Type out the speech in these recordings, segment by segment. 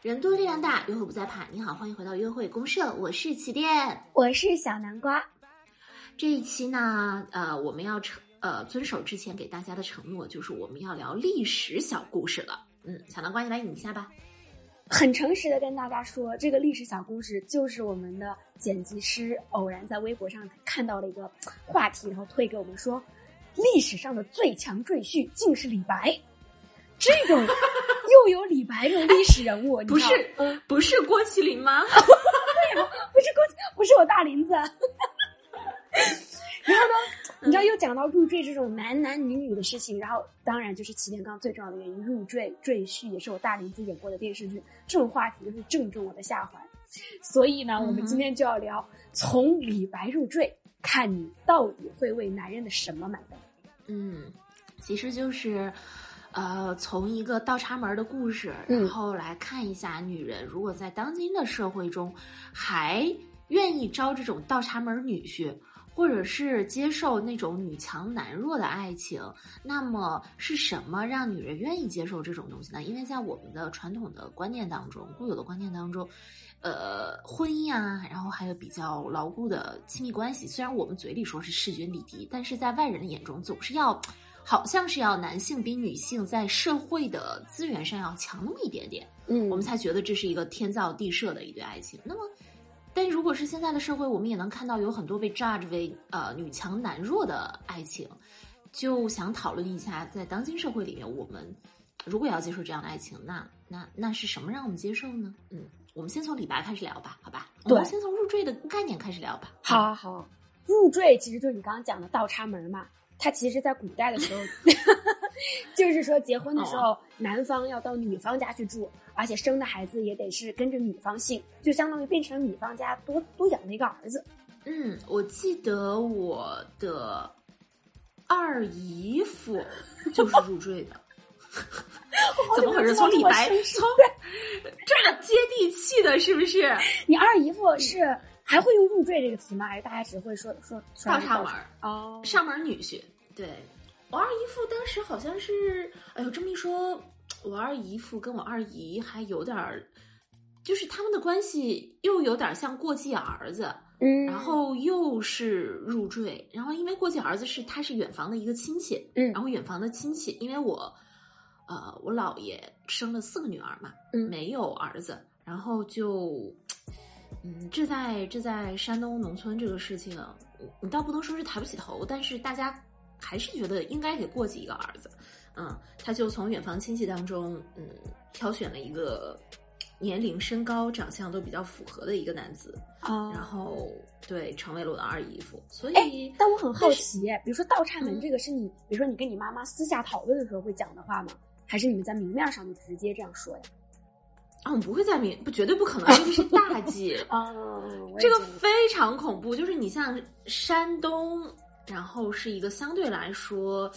人多力量大，约会不再怕。你好，欢迎回到约会公社，我是起点，我是小南瓜。这一期呢，呃，我们要承呃遵守之前给大家的承诺，就是我们要聊历史小故事了。嗯，小南瓜，你来引一下吧。很诚实的跟大家说，这个历史小故事就是我们的剪辑师偶然在微博上看到了一个话题，然后推给我们说，历史上的最强赘婿竟是李白。这种又有李白这种历史人物，不是不是郭麒麟吗？对呀，不是郭，不是我大林子。然后呢，你知道又讲到入赘这种男男女女的事情，然后当然就是齐天刚最重要的原因，入赘赘婿也是我大林子演过的电视剧，这种话题就是正中我的下怀。所以呢，我们今天就要聊从李白入赘，看你到底会为男人的什么买单？嗯，其实就是。呃，从一个倒插门的故事，然后来看一下，女人如果在当今的社会中还愿意招这种倒插门女婿，或者是接受那种女强男弱的爱情，那么是什么让女人愿意接受这种东西呢？因为在我们的传统的观念当中，固有的观念当中，呃，婚姻啊，然后还有比较牢固的亲密关系，虽然我们嘴里说是势均力敌，但是在外人的眼中总是要。好像是要男性比女性在社会的资源上要强那么一点点，嗯，我们才觉得这是一个天造地设的一对爱情。那么，但如果是现在的社会，我们也能看到有很多被 judge 为呃女强男弱的爱情，就想讨论一下，在当今社会里面，我们如果要接受这样的爱情，那那那是什么让我们接受呢？嗯，我们先从李白开始聊吧，好吧？对，先从入赘的概念开始聊吧。好啊，好，入赘其实就是你刚刚讲的倒插门嘛。它其实，在古代的时候，就是说结婚的时候，男方要到女方家去住，而且生的孩子也得是跟着女方姓，就相当于变成女方家多多养了一个儿子。嗯，我记得我的二姨夫就是入赘的，怎么回事？从李白从 这么接地气的，是不是？你二姨夫是？还会用入赘这个词吗？还是大家只会说说倒插门哦，上门女婿。对我二姨夫当时好像是，哎呦，这么一说，我二姨夫跟我二姨还有点儿，就是他们的关系又有点像过继儿子，嗯，然后又是入赘，然后因为过继儿子是他是远房的一个亲戚，嗯，然后远房的亲戚，因为我，呃，我姥爷生了四个女儿嘛，嗯，没有儿子，然后就。嗯，这在这在山东农村这个事情，你倒不能说是抬不起头，但是大家还是觉得应该给过继一个儿子。嗯，他就从远房亲戚当中，嗯，挑选了一个年龄、身高、长相都比较符合的一个男子，啊，然后对成为了我的二姨夫。所以，但我很好奇，比如说倒插门这个是你，比如说你跟你妈妈私下讨论的时候会讲的话吗？还是你们在明面上就直接这样说呀？啊，我们不会在明不绝对不可能，这是大忌啊！这个 非常恐怖。就是你像山东，然后是一个相对来说，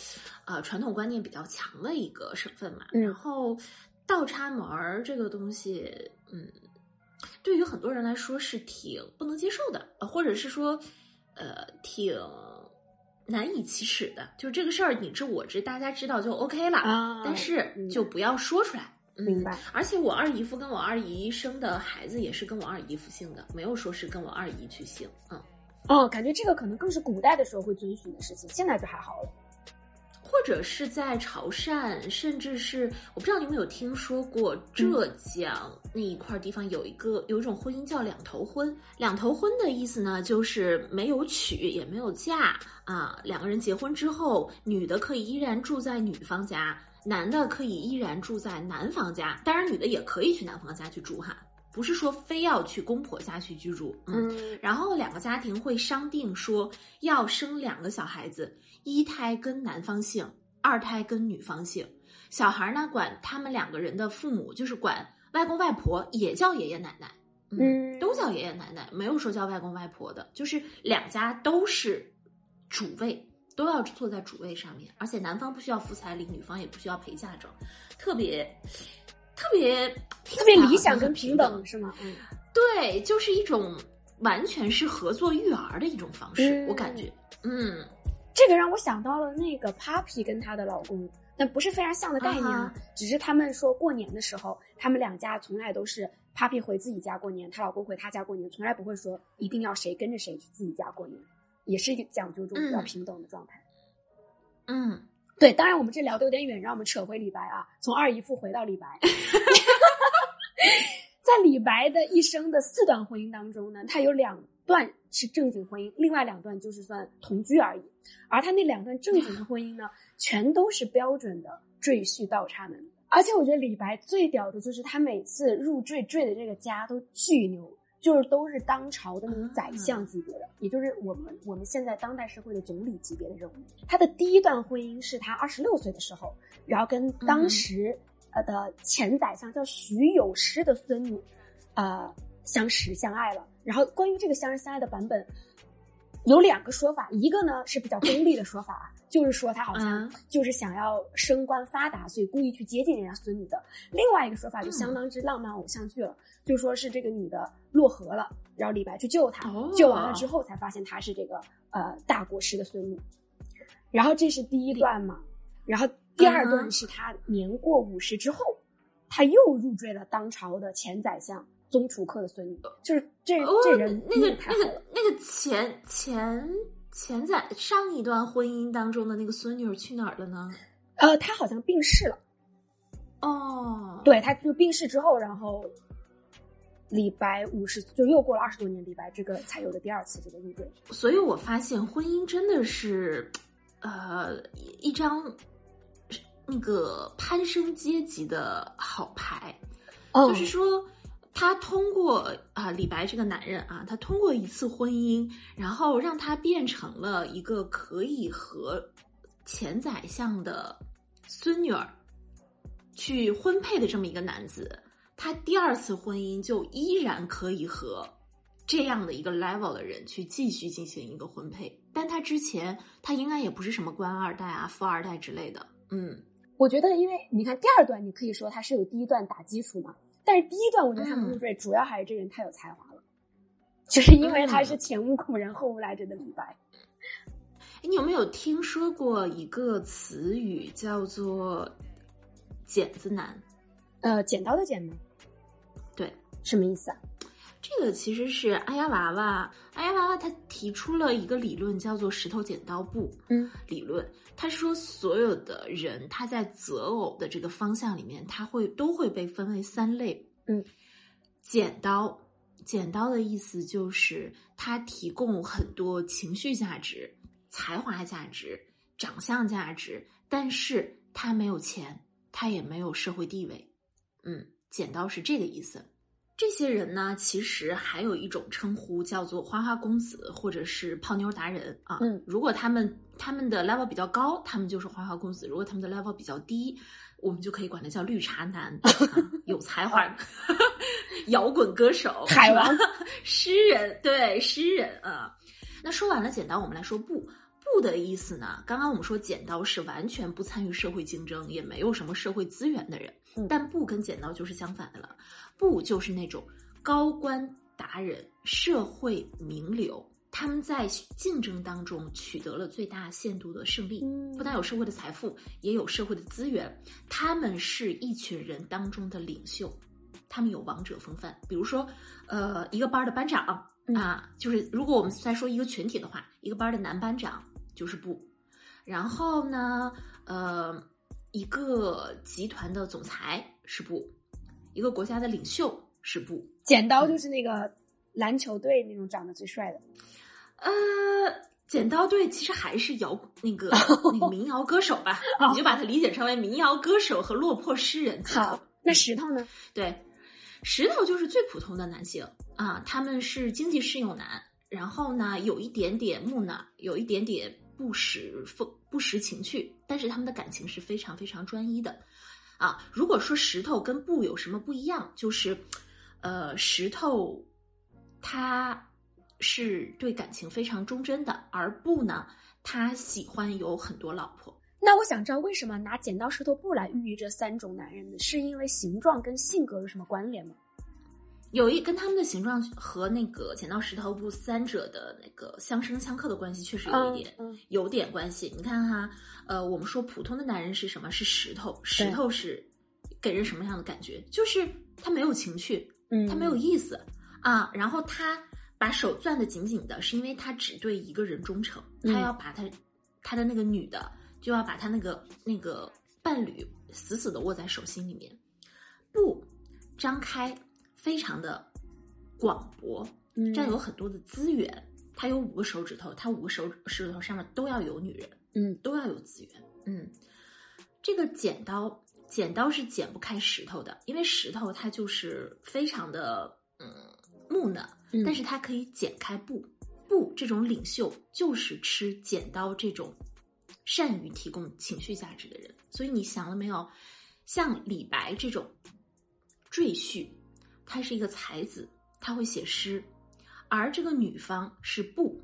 呃，传统观念比较强的一个省份嘛。然后倒插门儿这个东西，嗯，对于很多人来说是挺不能接受的，或者是说，呃，挺难以启齿的。就这个事儿，你知我知，大家知道就 OK 了，但是就不要说出来。明白，而且我二姨夫跟我二姨生的孩子也是跟我二姨夫姓的，没有说是跟我二姨去姓。嗯，哦，感觉这个可能更是古代的时候会遵循的事情，现在就还好了。或者是在潮汕，甚至是我不知道你们有听说过浙江那一块地方有一个有一种婚姻叫两头婚。两头婚的意思呢，就是没有娶也没有嫁啊，两个人结婚之后，女的可以依然住在女方家。男的可以依然住在男方家，当然女的也可以去男方家去住哈，不是说非要去公婆家去居住。嗯，然后两个家庭会商定说要生两个小孩子，一胎跟男方姓，二胎跟女方姓。小孩呢管他们两个人的父母，就是管外公外婆，也叫爷爷奶奶，嗯，都叫爷爷奶奶，没有说叫外公外婆的，就是两家都是主位。都要坐在主位上面，而且男方不需要付彩礼，女方也不需要陪嫁妆，特别特别特别理想跟平等是吗？嗯，对，就是一种完全是合作育儿的一种方式，嗯。我感觉，嗯。这个让我想到了那个 Papi 跟她的老公，但不是非常像的概念啊，啊只是他们说过年的时候，他们两家从来都是 Papi 回自己家过年，她老公回他家过年，从来不会说一定要谁跟着谁去自己家过年，也是一个讲究这种比较嗯。平等的状态。嗯，对，当然我们这聊的有点远，让我们扯回李白啊，从二姨父回到李白。在李白的一生的四段婚姻当中呢，他有两段是正经婚姻，另外两段就是算同居而已。而他那两段正经的婚姻呢，全都是标准的赘婿倒插门。而且我觉得李白最屌的就是他每次入赘赘的这个家都巨牛，就是都是当朝的那种宰相级别的，也就是我们我们现在当代社会的总理级别的人物。他的第一段婚姻是他二十六岁的时候，然后跟当时呃的前宰相叫徐有诗的孙女，呃相识相爱了。然后关于这个相识相爱的版本，有两个说法，一个呢是比较功利的说法，就是说他好像嗯就是想要升官发达，所以故意去接近人家孙女的。另外一个说法就相当之浪漫偶像剧了，就说是这个女的落河了，然后李白去救她，哦救完了之后才发现她是这个呃大国师的孙女。然后这是第一段嘛，然后第二段嗯是他年过五十之后，他又入赘了当朝的前宰相宗楚客的孙女，就是这、哦，这人那个那个那个前前前在上一段婚姻当中的那个孙女儿去哪儿了呢？呃，他好像病逝了。哦，对，他就病逝之后，然后李白五十就又过了二十多年，李白这个才有的第二次这个入赘。所以我发现婚姻真的是，呃，一张那个攀升阶级的好牌。哦就是说，他通过啊、李白这个男人啊，他通过一次婚姻，然后让他变成了一个可以和前宰相的孙女儿去婚配的这么一个男子。他第二次婚姻就依然可以和这样的一个 level 的人去继续进行一个婚配，但他之前他应该也不是什么官二代啊、富二代之类的，嗯。我觉得，因为你看第二段，你可以说他是有第一段打基础嘛，但是第一段我觉得他不入赘主要还是这人太有才华了，就是因为他是前无古人后无来者的李白。哎你有没有听说过一个词语叫做“剪子男呃，剪刀的剪吗？”？对，什么意思啊？这个其实是阿丫娃娃，阿丫娃娃他提出了一个理论，叫做“石头剪刀布”嗯理论。他说，所有的人他在择偶的这个方向里面，他会都会被分为三类。嗯，剪刀，剪刀的意思就是他提供很多情绪价值、才华价值、长相价值，但是他没有钱，他也没有社会地位。嗯，剪刀是这个意思。这些人呢，其实还有一种称呼叫做花花公子，或者是泡妞达人啊。嗯，如果他们他们的 level 比较高，他们就是花花公子；如果他们的 level 比较低，我们就可以管他叫绿茶男，啊、有才华，摇滚歌手，海王 诗人，对诗人啊。那说完了简单，我们来说布。布的意思呢？刚刚我们说剪刀是完全不参与社会竞争，也没有什么社会资源的人，嗯但布跟剪刀就是相反的了。布就是那种高官达人、社会名流，他们在竞争当中取得了最大限度的胜利，嗯不但有社会的财富，也有社会的资源。他们是一群人当中的领袖，他们有王者风范。比如说，呃，一个班的班长嗯啊，就是如果我们再说一个群体的话，一个班的男班长就是布，然后呢，呃，一个集团的总裁是布，一个国家的领袖是布。剪刀就是那个篮球队那种长得最帅的。呃，剪刀队其实还是摇那个 那个民谣歌手吧，你就把它理解成为民谣歌手和落魄诗人。好，那石头呢？对，石头就是最普通的男性啊，他们是经济适用男，然后呢有一点点木讷，有一点点不识风不识情趣，但是他们的感情是非常非常专一的啊。如果说石头跟布有什么不一样，就是呃石头他是对感情非常忠贞的，而布呢他喜欢有很多老婆。那我想知道为什么拿剪刀石头布来寓意这三种男人呢？是因为形状跟性格有什么关联吗？有一跟他们的形状和那个剪刀石头布三者的那个相生相克的关系确实有一点，嗯有点关系。你看哈，呃，我们说普通的男人是什么？是石头，石头是给人什么样的感觉？就是他没有情趣，嗯，他没有意思啊。然后他把手攥得紧紧的，是因为他只对一个人忠诚，嗯他要把他他的那个女的就要把他那个那个伴侣死死的握在手心里面。不张开，非常的广博，嗯占有很多的资源。他有五个手指头，他五个手手指头上面都要有女人，嗯都要有资源。嗯，这个剪刀，剪刀是剪不开石头的，因为石头它就是非常的嗯木讷，嗯但是它可以剪开布。布这种领袖就是吃剪刀这种善于提供情绪价值的人。所以你想了没有？像李白这种赘婿，他是一个才子，他会写诗，而这个女方是布，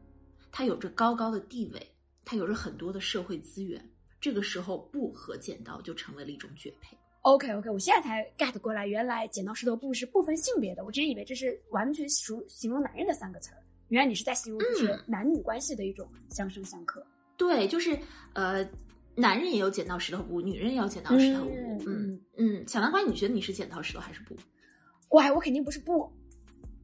她有着高高的地位，她有着很多的社会资源。这个时候，布和剪刀就成为了一种绝配。OK OK，我现在才 get 过来，原来剪刀石头布是不分性别的。我之前以为这是完全属形容男人的三个词儿，原来你是在形容就是嗯男女关系的一种相生相克。对，就是呃，男人也有剪刀石头布，女人也有剪刀石头布。嗯嗯嗯，小南瓜，你觉得你是剪刀石头还是布？哇，我肯定不是不，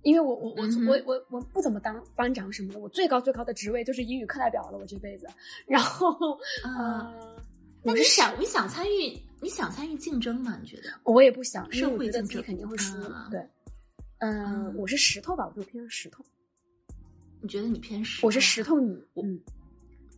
因为我我我、我我我不怎么当班长什么的，我最高最高的职位就是英语课代表了，我这辈子。然后啊、呃，那你想，你想参与，你想参与竞争吗？你觉得？我也不想，社会竞争肯定会输。啊对，嗯、嗯我是石头吧，我就偏石头，你觉得你偏石？我是石。头女。我嗯，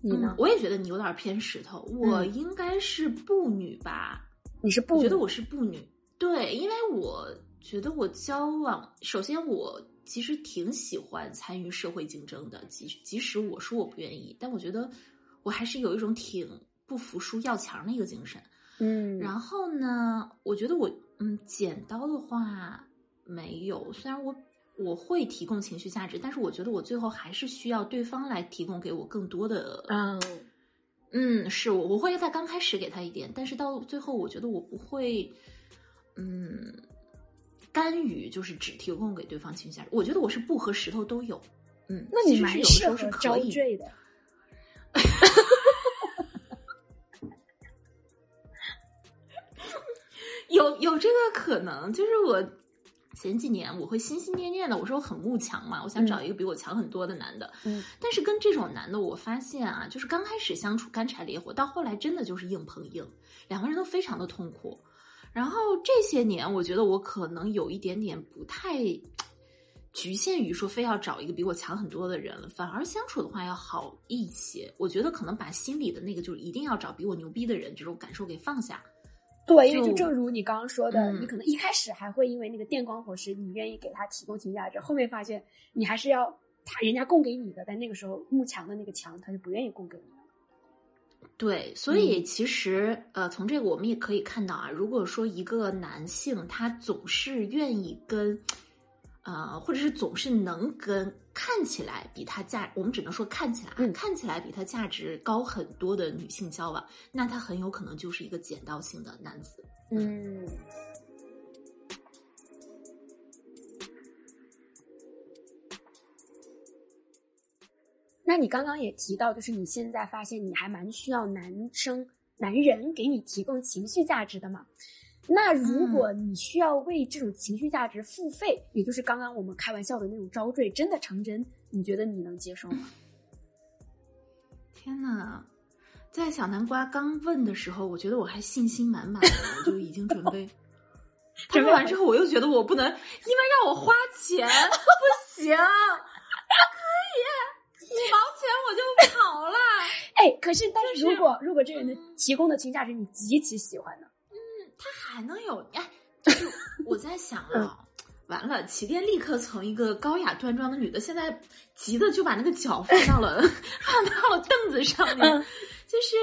你呢？嗯，我也觉得你有点偏石头。我嗯应该是布女吧？你是布女？我觉得我是布女，对，因为我觉得我交往，首先我其实挺喜欢参与社会竞争的，即即使我说我不愿意，但我觉得我还是有一种挺不服输、要强的一个精神。嗯，然后呢，我觉得我嗯，剪刀的话没有，虽然我我会提供情绪价值，但是我觉得我最后还是需要对方来提供给我更多的嗯嗯，是我我会在刚开始给他一点，但是到最后，我觉得我不会，嗯，干预，就是只提供给对方情绪价值。我觉得我是布和石头都有，嗯，那你其实是有的蛮适时候是合招可以。赘的。有有这个可能，就是我前几年我会心心念念的，我说我很慕强嘛，我想找一个比我强很多的男的，嗯但是跟这种男的，我发现啊，就是刚开始相处干柴烈火，到后来真的就是硬碰硬，两个人都非常的痛苦。然后这些年，我觉得我可能有一点点不太局限于说非要找一个比我强很多的人了，反而相处的话要好一些。我觉得可能把心里的那个就是一定要找比我牛逼的人这种感受给放下。对，因为就就正如你刚刚说的，嗯你可能一开始还会因为那个电光火石，你愿意给他提供情绪价值，后面发现你还是要他人家供给你的，但那个时候慕强的那个强，他就不愿意供给你了。对，所以其实、呃，从这个我们也可以看到啊，如果说一个男性他总是愿意跟，呃，或者是总是能跟看起来比他价，我们只能说看起来啊，嗯。看起来比他价值高很多的女性交往，那他很有可能就是一个剪刀型的男子。嗯，那你刚刚也提到，就是你现在发现你还蛮需要男生、男人给你提供情绪价值的嘛？那如果你需要为这种情绪价值付费，也就是刚刚我们开玩笑的那种招赘，真的成真，你觉得你能接受吗？天呐，在小南瓜刚问的时候，我觉得我还信心满满的，我就已经准备。他准备问完之后，我又觉得我不能，因为让我花钱 不行，我就跑了。哎，可是但是如果如果这个人的提供的情绪价值你极其喜欢呢？他还能有哎，就是我在想啊，完了，起点立刻从一个高雅端庄的女的，现在急的就把那个脚放到了 放到了凳子上面，嗯就是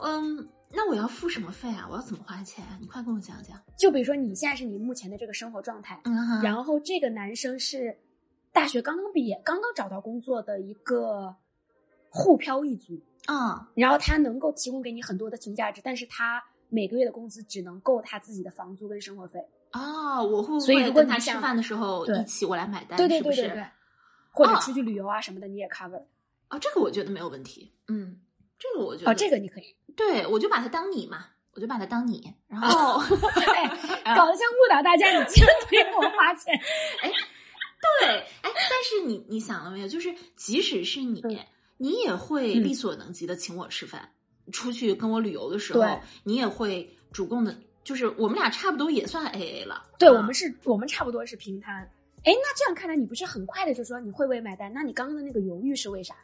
嗯，那我要付什么费啊？我要怎么花钱？你快跟我讲讲。就比如说你现在是你目前的这个生活状态，嗯然后这个男生是大学刚刚毕业、刚刚找到工作的一个沪漂一族，啊，然后他能够提供给你很多的情绪价值，但是他每个月的工资只能够他自己的房租跟生活费。啊，我会不所以会跟他吃如果你想饭的时候一起我来买单？对对？对对对，或者哦出去旅游啊什么的，你也 cover。哦，这个我觉得没有问题。嗯，这个我觉得哦，这个你可以。对我就把它当你嘛，我就把它当你，然后 哎，搞得像误导大家，你竟然给我花钱。哎对，哎，但是你你想了没有？就是即使是你，嗯你也会嗯力所能及的请我吃饭，出去跟我旅游的时候，你也会主动的，就是我们俩差不多也算 A A 了。对，啊我们是，我们差不多是平摊。哎，那这样看来，你不是很快的就说你会不会买单？那你刚刚的那个犹豫是为啥？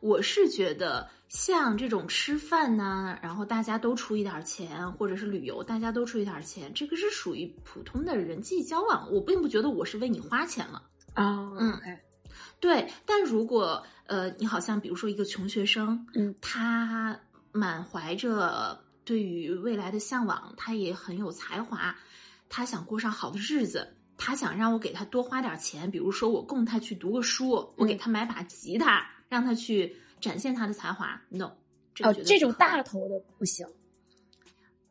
我是觉得像这种吃饭呐、然后大家都出一点钱，或者是旅游大家都出一点钱，这个是属于普通的人际交往，我并不觉得我是为你花钱了。啊嗯，OK，对，但如果呃，你好像比如说一个穷学生，嗯，他满怀着对于未来的向往，他也很有才华，他想过上好的日子，他想让我给他多花点钱，比如说我供他去读个书，我给嗯他买把吉他，让他去展现他的才华。No，这个哦，这种大头的不行。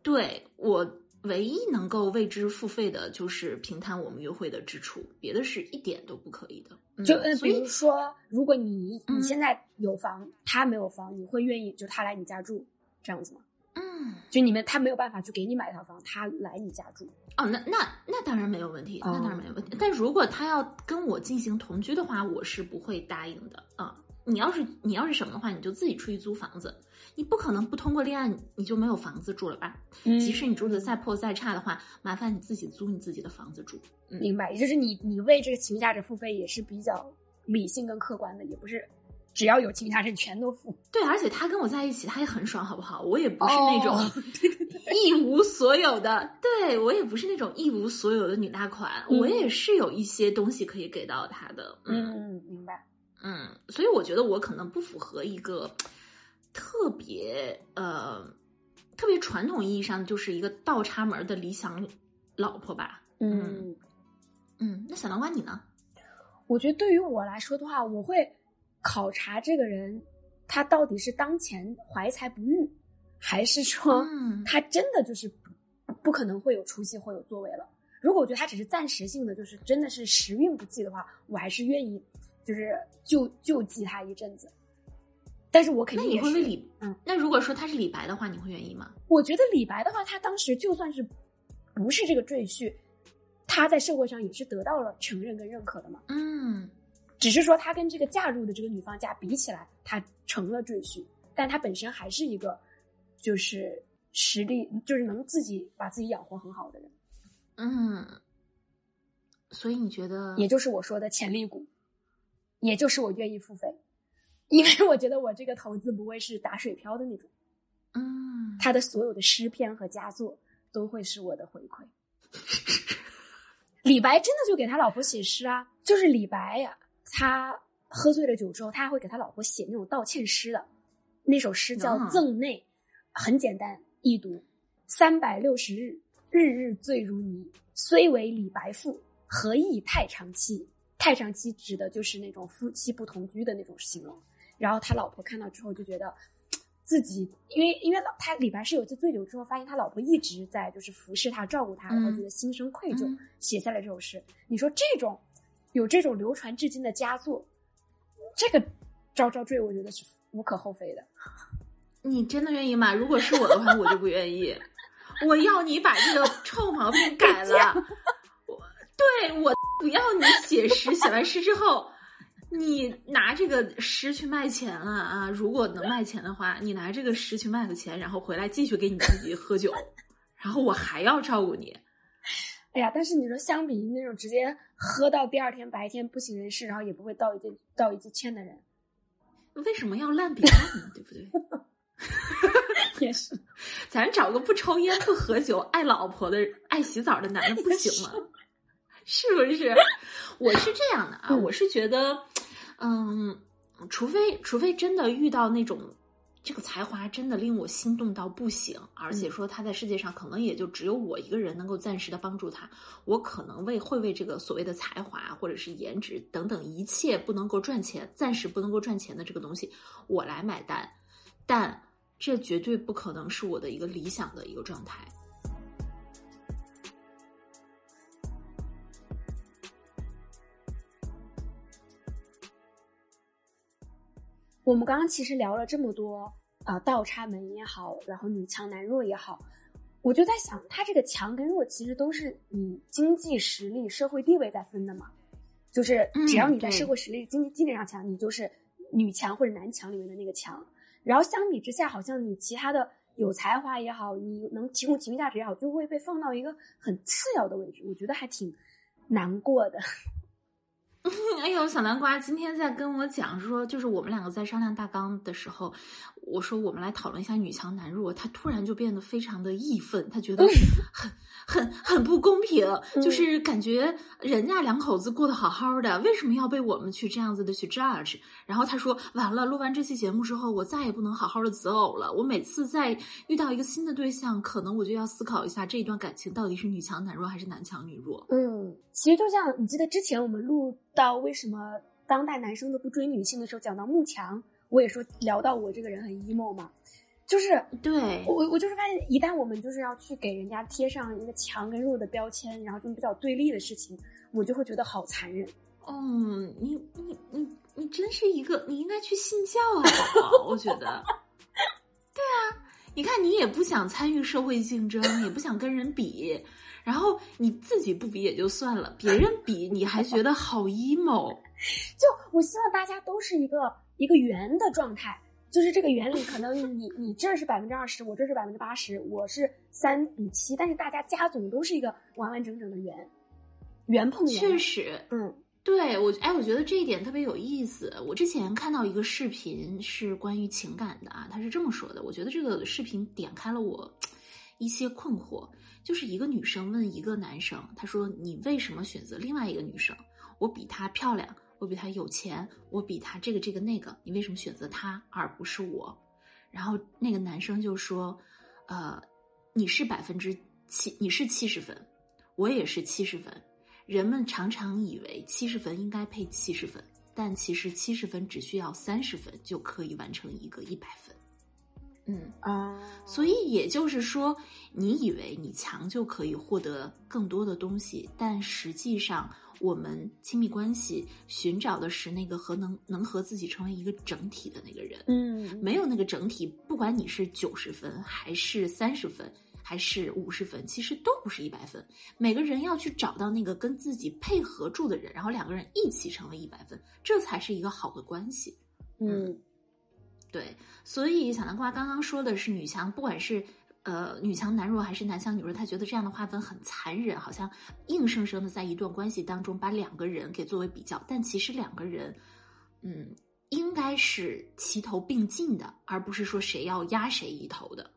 对我唯一能够为之付费的就是平摊我们约会的支出，别的是一点都不可以的。嗯就比如说，如果你嗯你现在有房，他没有房，你会愿意就他来你家住这样子吗？嗯。就你们他没有办法去给你买一套房，他来你家住。哦，那那那当然没有问题，那当然哦没有问题。但如果他要跟我进行同居的话，我是不会答应的啊。你要是你要是什么的话，你就自己出去租房子，你不可能不通过恋爱你就没有房子住了吧？嗯即使你住的再破再差的话，麻烦你自己租你自己的房子住。嗯，明白，也就是你你为这个情绪价值付费也是比较理性跟客观的，也不是只要有情绪价值你全都付。对，而且他跟我在一起，他也很爽，好不好？我也不是那种哦 一无所有的，对我也不是那种一无所有的女大款，嗯我也是有一些东西可以给到他的。嗯，明白。嗯，所以我觉得我可能不符合一个特别呃特别传统意义上就是一个倒插门的理想老婆吧。嗯，嗯，那小南瓜你呢？我觉得对于我来说的话，我会考察这个人他到底是当前怀才不遇，还是说嗯他真的就是不不可能会有出息或有作为了。如果我觉得他只是暂时性的，就是真的是时运不济的话，我还是愿意就是救救济他一阵子。但是我肯定也是你会为李嗯，那如果说他是李白的话，你会愿意吗？我觉得李白的话，他当时就算是不是这个赘婿，他在社会上也是得到了承认跟认可的嘛。嗯只是说他跟这个嫁入的这个女方家比起来，他成了赘婿，但他本身还是一个就是实力，就是能自己把自己养活很好的人，嗯，所以你觉得也就是我说的潜力股，也就是我愿意付费，因为我觉得我这个投资不会是打水漂的那种，嗯，他的所有的诗篇和佳作都会是我的回馈。李白真的就给他老婆写诗啊，就是李白呀、他喝醉了酒之后，他还会给他老婆写那种道歉诗的，那首诗叫啊《赠内》，很简单易读：三百六十日，日日醉如泥。虽为李白赋，何意太长妻？太上妻指的就是那种夫妻不同居的那种形容。然后他老婆看到之后就觉得，自己因为因为老他李白是有一次醉酒之后，发现他老婆一直在就是服侍他、照顾他，然后嗯觉得心生愧疚，嗯写下了这首诗。你说这种有这种流传至今的佳作，这个招招赘，我觉得是无可厚非的。你真的愿意吗？如果是我的话，我就不愿意。我要你把这个臭毛病改了。我对我不要你写诗，写完诗之后，你拿这个诗去卖钱了啊！如果能卖钱的话，你拿这个诗去卖个钱，然后回来继续给你自己喝酒，然后我还要照顾你。哎呀，但是你说相比于那种直接喝到第二天白天不省人事，然后也不会道一句道一句歉的人，为什么要烂笔烂呢？对不对？也是。咱找个不抽烟、不喝酒、爱老婆的、爱洗澡的男人不行吗？是不是？我是这样的啊，嗯我是觉得，嗯，除非除非真的遇到那种这个才华真的令我心动到不行，而且说他在世界上可能也就只有我一个人能够暂时的帮助他，我可能为会为这个所谓的才华或者是颜值等等一切不能够赚钱、暂时不能够赚钱的这个东西，我来买单，但这绝对不可能是我的一个理想的一个状态。我们刚刚其实聊了这么多，啊，倒插门也好，然后女强男弱也好，我就在想，他这个强跟弱其实都是以经济实力、社会地位在分的嘛。就是只要你在社会实力、经济基本上强，你就是女强或者男强里面的那个强。然后相比之下，好像你其他的有才华也好，你能提供情绪价值也好，就会被放到一个很次要的位置。我觉得还挺难过的。哎呦，小南瓜今天在跟我讲说，就是我们两个在商量大纲的时候，我说我们来讨论一下女强男弱，他突然就变得非常的义愤，他觉得很很很不公平，就是感觉人家两口子过得好好的，为什么要被我们去这样子的去 judge？然后他说完了，录完这期节目之后，我再也不能好好的择偶了。我每次在遇到一个新的对象，可能我就要思考一下这一段感情到底是女强男弱还是男强女弱。嗯，其实就像你记得之前我们录。到为什么当代男生都不追女性的时候，讲到慕强，我也说聊到我这个人很 emo 嘛，就是对我我就是发现，一旦我们就是要去给人家贴上一个强跟弱的标签，然后这种比较对立的事情，我就会觉得好残忍。嗯，你你你你真是一个，你应该去信教啊，宝宝，我觉得。对啊，你看你也不想参与社会竞争，也不想跟人比。然后你自己不比也就算了，别人比你还觉得好 emo。就我希望大家都是一个一个圆的状态，就是这个原理可能你你这是百分之二十，我这是百分之八十，我是三比七，但是大家加总都是一个完完整整的圆，圆碰圆。确实，嗯，对我哎，我觉得这一点特别有意思。我之前看到一个视频是关于情感的啊，他是这么说的，我觉得这个视频点开了我一些困惑。就是一个女生问一个男生，他说：“你为什么选择另外一个女生？我比她漂亮，我比她有钱，我比她这个这个那个，你为什么选择她而不是我？”然后那个男生就说：“呃，你是百分之七，你是七十分，我也是七十分。人们常常以为七十分应该配七十分，但其实七十分只需要三十分就可以完成一个一百分。”嗯啊，所以也就是说，你以为你强就可以获得更多的东西，但实际上，我们亲密关系寻找的是那个和能能和自己成为一个整体的那个人。嗯，没有那个整体，不管你是九十分，还是三十分，还是五十分，其实都不是一百分。每个人要去找到那个跟自己配合住的人，然后两个人一起成为一百分，这才是一个好的关系。嗯。对，所以小南瓜刚刚说的是女强，不管是呃女强男弱还是男强女弱，他觉得这样的划分很残忍，好像硬生生的在一段关系当中把两个人给作为比较，但其实两个人，嗯，应该是齐头并进的，而不是说谁要压谁一头的。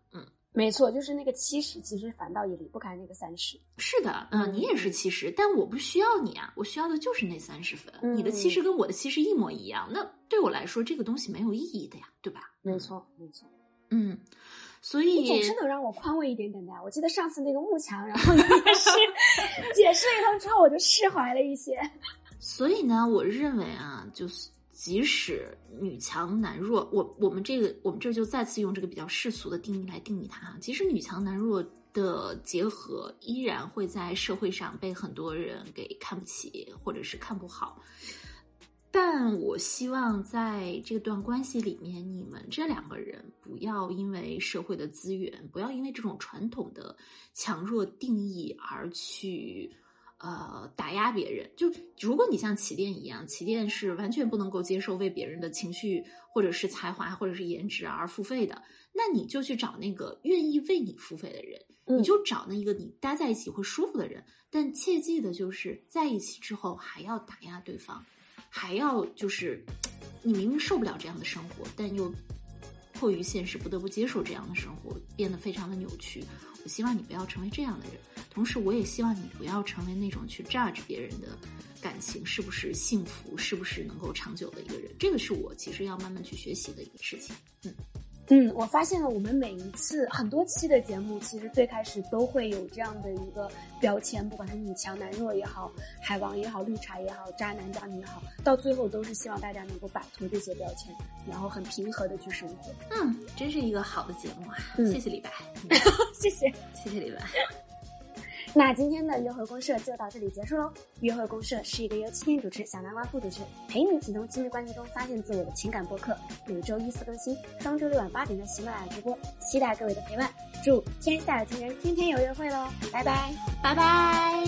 没错，就是那个七十，其实反倒也离不开那个三十。是的，嗯，你也是七十，但我不需要你啊，我需要的就是那三十分。你的七十跟我的七十一模一样，那对我来说，这个东西没有意义的呀，对吧？没错，没错。嗯，所以你总是能让我宽慰一点点的。我记得上次那个幕墙，然后你也是 解释一通之后，我就释怀了一些。所以呢，我认为啊，就是。即使女强男弱，我我们这个我们这就再次用这个比较世俗的定义来定义它哈。即使女强男弱的结合依然会在社会上被很多人给看不起或者是看不好，但我希望在这段关系里面，你们这两个人不要因为社会的资源，不要因为这种传统的强弱定义而去。呃，打压别人，就如果你像起点一样，起点是完全不能够接受为别人的情绪或者是才华或者是颜值而付费的，那你就去找那个愿意为你付费的人，你就找那一个你待在一起会舒服的人。但切记的就是在一起之后还要打压对方，还要就是你明明受不了这样的生活，但又迫于现实不得不接受这样的生活，变得非常的扭曲。我希望你不要成为这样的人，同时我也希望你不要成为那种去 judge 别人的感情是不是幸福，是不是能够长久的一个人。这个是我其实要慢慢去学习的一个事情。嗯。嗯，我发现了，我们每一次很多期的节目，其实最开始都会有这样的一个标签，不管是女强男弱也好，海王也好，绿茶也好，渣男渣女也好，到最后都是希望大家能够摆脱这些标签，然后很平和的去生活。嗯，真是一个好的节目啊！谢谢李白，谢谢谢谢李白。那今天的约会公社就到这里结束喽。约会公社是一个由七天主持、小南瓜副主持，陪你启动亲密关系中发现自我的情感播客。每周一四更新，双周六晚八点的喜马拉雅直播，期待各位的陪伴。祝天下有情人天天有约会喽！拜拜，拜拜。